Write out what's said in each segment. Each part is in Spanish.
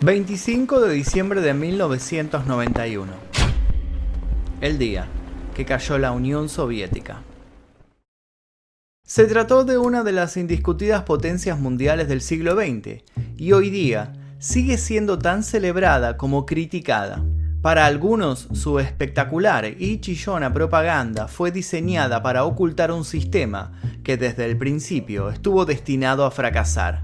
25 de diciembre de 1991. El día que cayó la Unión Soviética. Se trató de una de las indiscutidas potencias mundiales del siglo XX y hoy día sigue siendo tan celebrada como criticada. Para algunos, su espectacular y chillona propaganda fue diseñada para ocultar un sistema que desde el principio estuvo destinado a fracasar.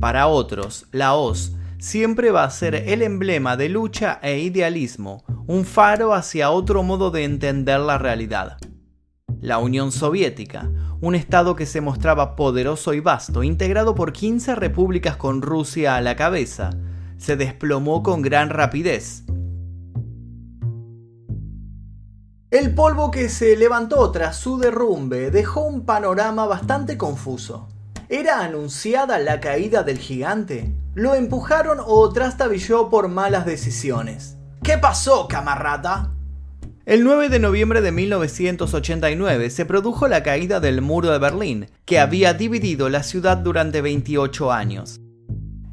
Para otros, la OS siempre va a ser el emblema de lucha e idealismo, un faro hacia otro modo de entender la realidad. La Unión Soviética, un estado que se mostraba poderoso y vasto, integrado por 15 repúblicas con Rusia a la cabeza, se desplomó con gran rapidez. El polvo que se levantó tras su derrumbe dejó un panorama bastante confuso. ¿Era anunciada la caída del gigante? ¿Lo empujaron o trastabilló por malas decisiones? ¿Qué pasó, camarada? El 9 de noviembre de 1989 se produjo la caída del muro de Berlín, que había dividido la ciudad durante 28 años.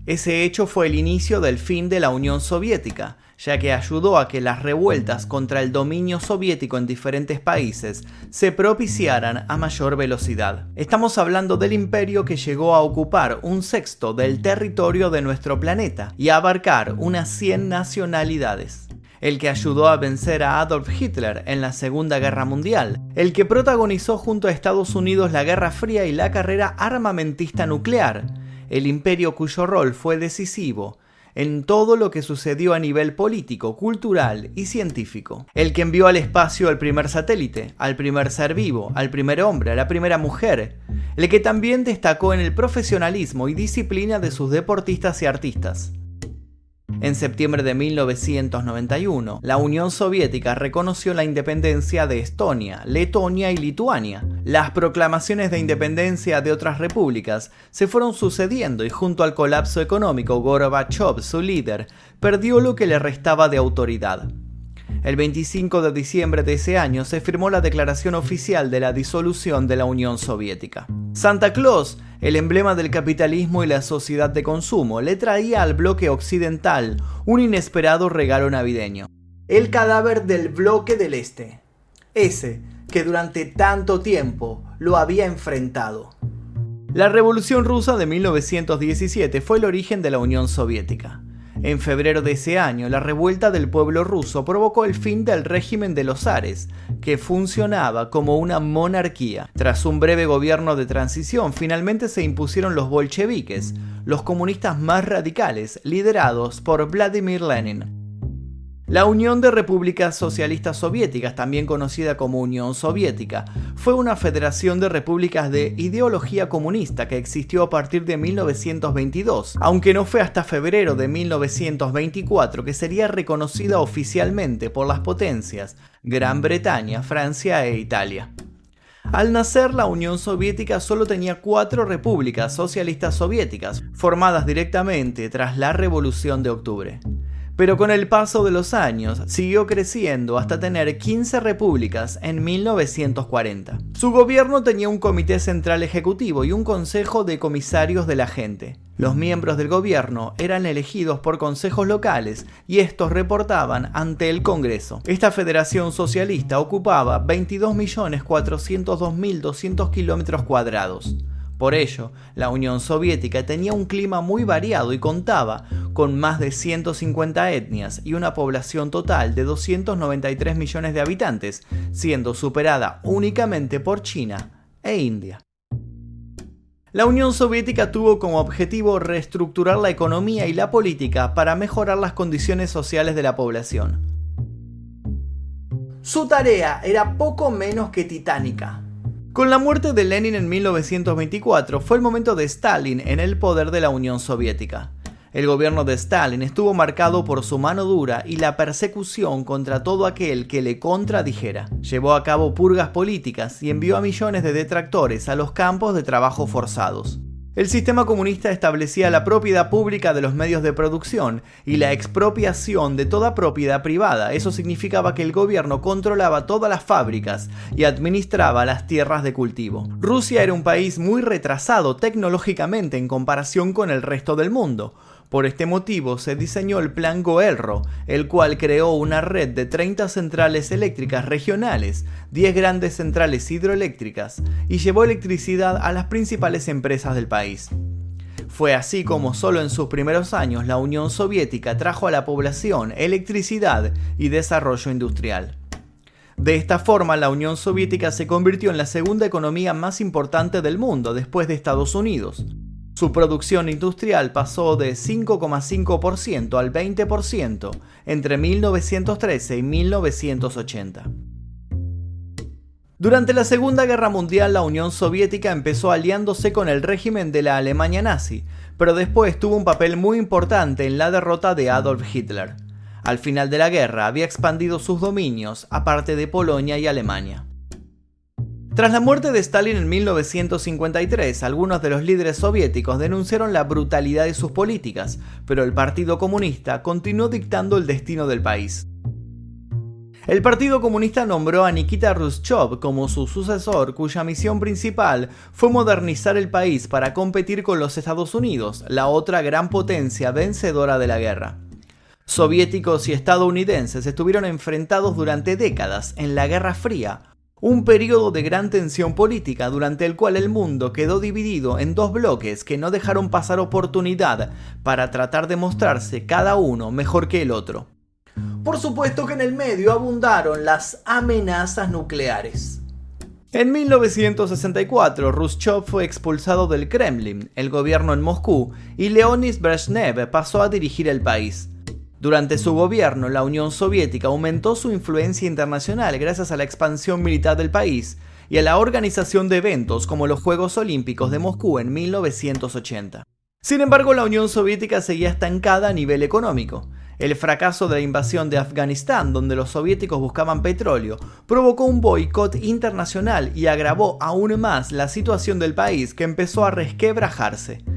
Ese hecho fue el inicio del fin de la Unión Soviética, ya que ayudó a que las revueltas contra el dominio soviético en diferentes países se propiciaran a mayor velocidad. Estamos hablando del imperio que llegó a ocupar un sexto del territorio de nuestro planeta y a abarcar unas 100 nacionalidades. El que ayudó a vencer a Adolf Hitler en la Segunda Guerra Mundial, el que protagonizó junto a Estados Unidos la Guerra Fría y la carrera armamentista nuclear, el imperio cuyo rol fue decisivo en todo lo que sucedió a nivel político, cultural y científico. El que envió al espacio al primer satélite, al primer ser vivo, al primer hombre, a la primera mujer. El que también destacó en el profesionalismo y disciplina de sus deportistas y artistas. En septiembre de 1991, la Unión Soviética reconoció la independencia de Estonia, Letonia y Lituania. Las proclamaciones de independencia de otras repúblicas se fueron sucediendo y junto al colapso económico, Gorbachev, su líder, perdió lo que le restaba de autoridad. El 25 de diciembre de ese año se firmó la declaración oficial de la disolución de la Unión Soviética. Santa Claus, el emblema del capitalismo y la sociedad de consumo, le traía al bloque occidental un inesperado regalo navideño. El cadáver del bloque del Este. Ese que durante tanto tiempo lo había enfrentado. La Revolución Rusa de 1917 fue el origen de la Unión Soviética. En febrero de ese año, la revuelta del pueblo ruso provocó el fin del régimen de los zares, que funcionaba como una monarquía. Tras un breve gobierno de transición, finalmente se impusieron los bolcheviques, los comunistas más radicales, liderados por Vladimir Lenin. La Unión de Repúblicas Socialistas Soviéticas, también conocida como Unión Soviética, fue una federación de repúblicas de ideología comunista que existió a partir de 1922, aunque no fue hasta febrero de 1924 que sería reconocida oficialmente por las potencias Gran Bretaña, Francia e Italia. Al nacer, la Unión Soviética solo tenía cuatro repúblicas socialistas soviéticas, formadas directamente tras la Revolución de Octubre pero con el paso de los años siguió creciendo hasta tener 15 repúblicas en 1940. Su gobierno tenía un comité central ejecutivo y un consejo de comisarios de la gente. Los miembros del gobierno eran elegidos por consejos locales y estos reportaban ante el Congreso. Esta federación socialista ocupaba 22.402.200 kilómetros cuadrados. Por ello, la Unión Soviética tenía un clima muy variado y contaba con más de 150 etnias y una población total de 293 millones de habitantes, siendo superada únicamente por China e India. La Unión Soviética tuvo como objetivo reestructurar la economía y la política para mejorar las condiciones sociales de la población. Su tarea era poco menos que titánica, con la muerte de Lenin en 1924 fue el momento de Stalin en el poder de la Unión Soviética. El gobierno de Stalin estuvo marcado por su mano dura y la persecución contra todo aquel que le contradijera. Llevó a cabo purgas políticas y envió a millones de detractores a los campos de trabajo forzados. El sistema comunista establecía la propiedad pública de los medios de producción y la expropiación de toda propiedad privada. Eso significaba que el gobierno controlaba todas las fábricas y administraba las tierras de cultivo. Rusia era un país muy retrasado tecnológicamente en comparación con el resto del mundo. Por este motivo se diseñó el Plan Goelro, el cual creó una red de 30 centrales eléctricas regionales, 10 grandes centrales hidroeléctricas y llevó electricidad a las principales empresas del país. Fue así como solo en sus primeros años la Unión Soviética trajo a la población electricidad y desarrollo industrial. De esta forma, la Unión Soviética se convirtió en la segunda economía más importante del mundo después de Estados Unidos, su producción industrial pasó de 5,5% al 20% entre 1913 y 1980. Durante la Segunda Guerra Mundial la Unión Soviética empezó aliándose con el régimen de la Alemania nazi, pero después tuvo un papel muy importante en la derrota de Adolf Hitler. Al final de la guerra había expandido sus dominios, aparte de Polonia y Alemania. Tras la muerte de Stalin en 1953, algunos de los líderes soviéticos denunciaron la brutalidad de sus políticas, pero el Partido Comunista continuó dictando el destino del país. El Partido Comunista nombró a Nikita Khrushchev como su sucesor, cuya misión principal fue modernizar el país para competir con los Estados Unidos, la otra gran potencia vencedora de la guerra. Soviéticos y estadounidenses estuvieron enfrentados durante décadas en la Guerra Fría, un periodo de gran tensión política durante el cual el mundo quedó dividido en dos bloques que no dejaron pasar oportunidad para tratar de mostrarse cada uno mejor que el otro. Por supuesto que en el medio abundaron las amenazas nucleares. En 1964, Khrushchev fue expulsado del Kremlin, el gobierno en Moscú, y Leonid Brezhnev pasó a dirigir el país. Durante su gobierno, la Unión Soviética aumentó su influencia internacional gracias a la expansión militar del país y a la organización de eventos como los Juegos Olímpicos de Moscú en 1980. Sin embargo, la Unión Soviética seguía estancada a nivel económico. El fracaso de la invasión de Afganistán, donde los soviéticos buscaban petróleo, provocó un boicot internacional y agravó aún más la situación del país que empezó a resquebrajarse.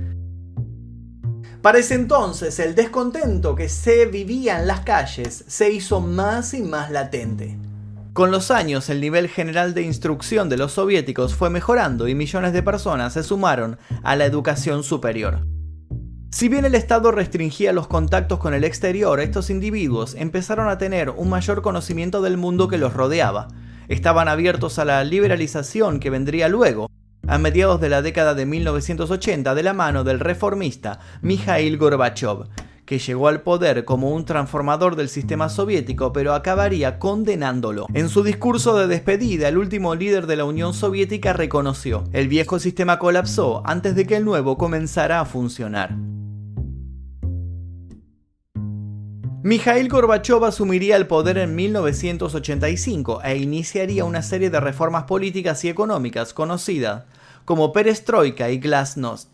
Para ese entonces, el descontento que se vivía en las calles se hizo más y más latente. Con los años, el nivel general de instrucción de los soviéticos fue mejorando y millones de personas se sumaron a la educación superior. Si bien el Estado restringía los contactos con el exterior, estos individuos empezaron a tener un mayor conocimiento del mundo que los rodeaba. Estaban abiertos a la liberalización que vendría luego, a mediados de la década de 1980 de la mano del reformista Mikhail Gorbachev, que llegó al poder como un transformador del sistema soviético, pero acabaría condenándolo. En su discurso de despedida, el último líder de la Unión Soviética reconoció, el viejo sistema colapsó antes de que el nuevo comenzara a funcionar. Mikhail Gorbachev asumiría el poder en 1985 e iniciaría una serie de reformas políticas y económicas conocidas como perestroika y glasnost.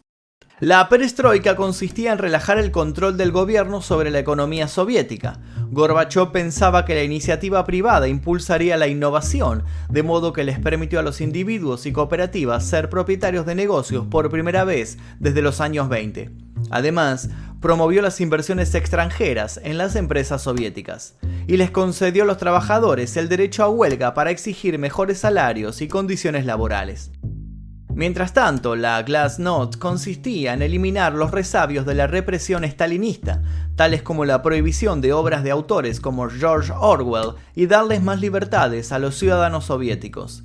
La perestroika consistía en relajar el control del gobierno sobre la economía soviética. Gorbachev pensaba que la iniciativa privada impulsaría la innovación, de modo que les permitió a los individuos y cooperativas ser propietarios de negocios por primera vez desde los años 20. Además, promovió las inversiones extranjeras en las empresas soviéticas y les concedió a los trabajadores el derecho a huelga para exigir mejores salarios y condiciones laborales. Mientras tanto, la Glasnost consistía en eliminar los resabios de la represión estalinista, tales como la prohibición de obras de autores como George Orwell y darles más libertades a los ciudadanos soviéticos.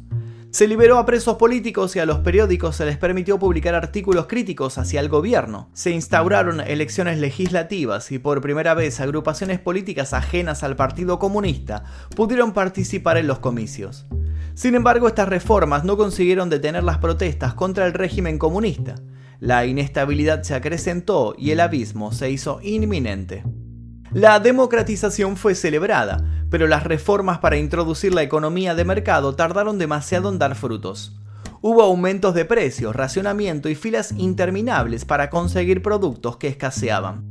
Se liberó a presos políticos y a los periódicos se les permitió publicar artículos críticos hacia el gobierno. Se instauraron elecciones legislativas y por primera vez agrupaciones políticas ajenas al Partido Comunista pudieron participar en los comicios. Sin embargo, estas reformas no consiguieron detener las protestas contra el régimen comunista. La inestabilidad se acrecentó y el abismo se hizo inminente. La democratización fue celebrada, pero las reformas para introducir la economía de mercado tardaron demasiado en dar frutos. Hubo aumentos de precios, racionamiento y filas interminables para conseguir productos que escaseaban.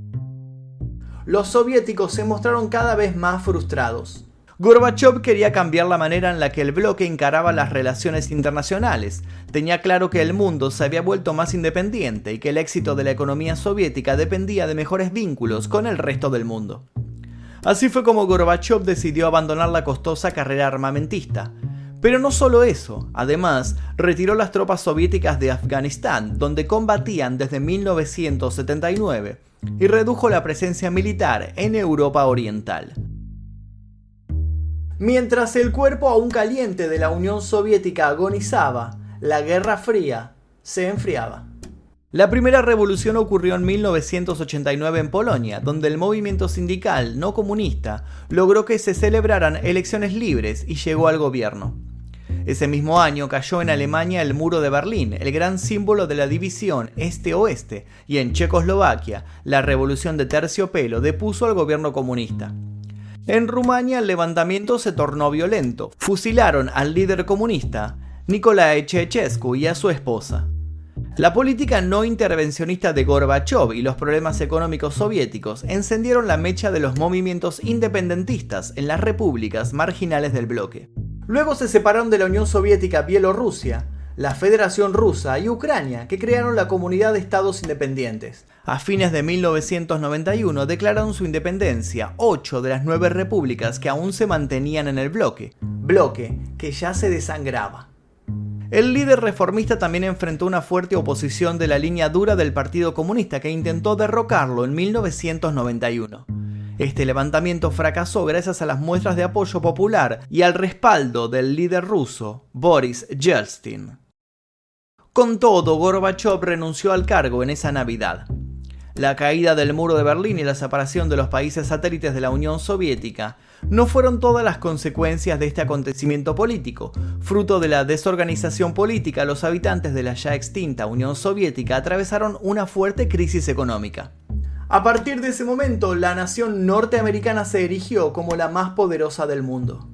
Los soviéticos se mostraron cada vez más frustrados. Gorbachev quería cambiar la manera en la que el bloque encaraba las relaciones internacionales. Tenía claro que el mundo se había vuelto más independiente y que el éxito de la economía soviética dependía de mejores vínculos con el resto del mundo. Así fue como Gorbachev decidió abandonar la costosa carrera armamentista. Pero no solo eso, además retiró las tropas soviéticas de Afganistán, donde combatían desde 1979 y redujo la presencia militar en Europa Oriental. Mientras el cuerpo aún caliente de la Unión Soviética agonizaba, la Guerra Fría se enfriaba. La primera revolución ocurrió en 1989 en Polonia, donde el movimiento sindical no comunista logró que se celebraran elecciones libres y llegó al gobierno. Ese mismo año cayó en Alemania el muro de Berlín, el gran símbolo de la división este-oeste, y en Checoslovaquia la revolución de terciopelo depuso al gobierno comunista. En Rumania el levantamiento se tornó violento. Fusilaron al líder comunista, Nicolae Ceausescu, y a su esposa. La política no intervencionista de Gorbachev y los problemas económicos soviéticos encendieron la mecha de los movimientos independentistas en las repúblicas marginales del bloque. Luego se separaron de la Unión Soviética Bielorrusia, la Federación Rusa y Ucrania, que crearon la Comunidad de Estados Independientes. A fines de 1991 declararon su independencia ocho de las nueve repúblicas que aún se mantenían en el bloque, bloque que ya se desangraba. El líder reformista también enfrentó una fuerte oposición de la línea dura del Partido Comunista que intentó derrocarlo en 1991. Este levantamiento fracasó gracias a las muestras de apoyo popular y al respaldo del líder ruso, Boris Yeltsin. Con todo, Gorbachev renunció al cargo en esa Navidad. La caída del muro de Berlín y la separación de los países satélites de la Unión Soviética no fueron todas las consecuencias de este acontecimiento político. Fruto de la desorganización política, los habitantes de la ya extinta Unión Soviética atravesaron una fuerte crisis económica. A partir de ese momento, la nación norteamericana se erigió como la más poderosa del mundo.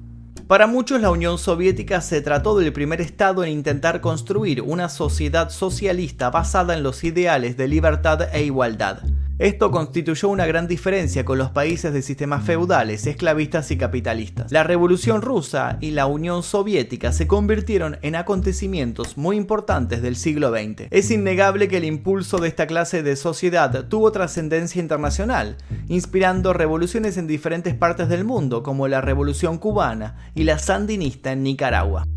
Para muchos la Unión Soviética se trató del primer Estado en intentar construir una sociedad socialista basada en los ideales de libertad e igualdad. Esto constituyó una gran diferencia con los países de sistemas feudales, esclavistas y capitalistas. La Revolución rusa y la Unión Soviética se convirtieron en acontecimientos muy importantes del siglo XX. Es innegable que el impulso de esta clase de sociedad tuvo trascendencia internacional, inspirando revoluciones en diferentes partes del mundo, como la Revolución cubana y la sandinista en Nicaragua.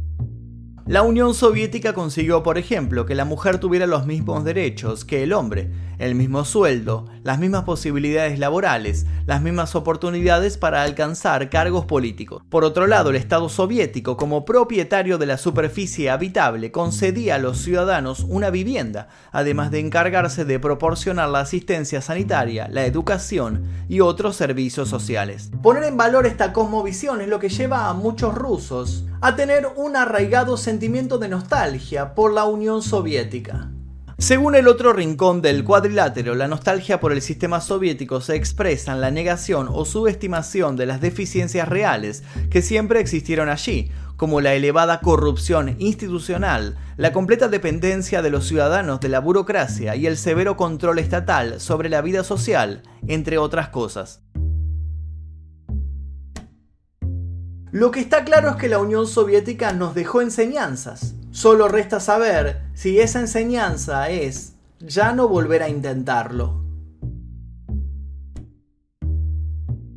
La Unión Soviética consiguió, por ejemplo, que la mujer tuviera los mismos derechos que el hombre, el mismo sueldo, las mismas posibilidades laborales, las mismas oportunidades para alcanzar cargos políticos. Por otro lado, el Estado soviético, como propietario de la superficie habitable, concedía a los ciudadanos una vivienda, además de encargarse de proporcionar la asistencia sanitaria, la educación y otros servicios sociales. Poner en valor esta cosmovisión es lo que lleva a muchos rusos a tener un arraigado sentimiento de nostalgia por la Unión Soviética. Según el otro rincón del cuadrilátero, la nostalgia por el sistema soviético se expresa en la negación o subestimación de las deficiencias reales que siempre existieron allí, como la elevada corrupción institucional, la completa dependencia de los ciudadanos de la burocracia y el severo control estatal sobre la vida social, entre otras cosas. Lo que está claro es que la Unión Soviética nos dejó enseñanzas. Solo resta saber si esa enseñanza es ya no volver a intentarlo.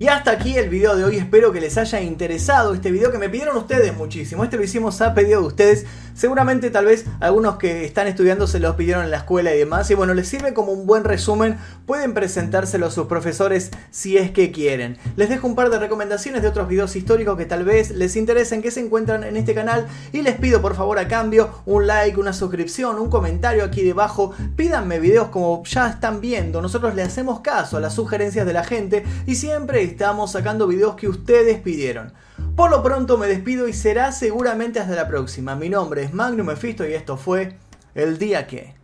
Y hasta aquí el video de hoy, espero que les haya interesado este video que me pidieron ustedes muchísimo. Este lo hicimos a pedido de ustedes. Seguramente tal vez algunos que están estudiando se los pidieron en la escuela y demás. Y bueno, les sirve como un buen resumen. Pueden presentárselo a sus profesores si es que quieren. Les dejo un par de recomendaciones de otros videos históricos que tal vez les interesen, que se encuentran en este canal. Y les pido por favor a cambio un like, una suscripción, un comentario aquí debajo. Pídanme videos como ya están viendo. Nosotros le hacemos caso a las sugerencias de la gente y siempre estamos sacando videos que ustedes pidieron. Por lo pronto me despido y será seguramente hasta la próxima. Mi nombre es Magnum Mephisto y esto fue El Día Que.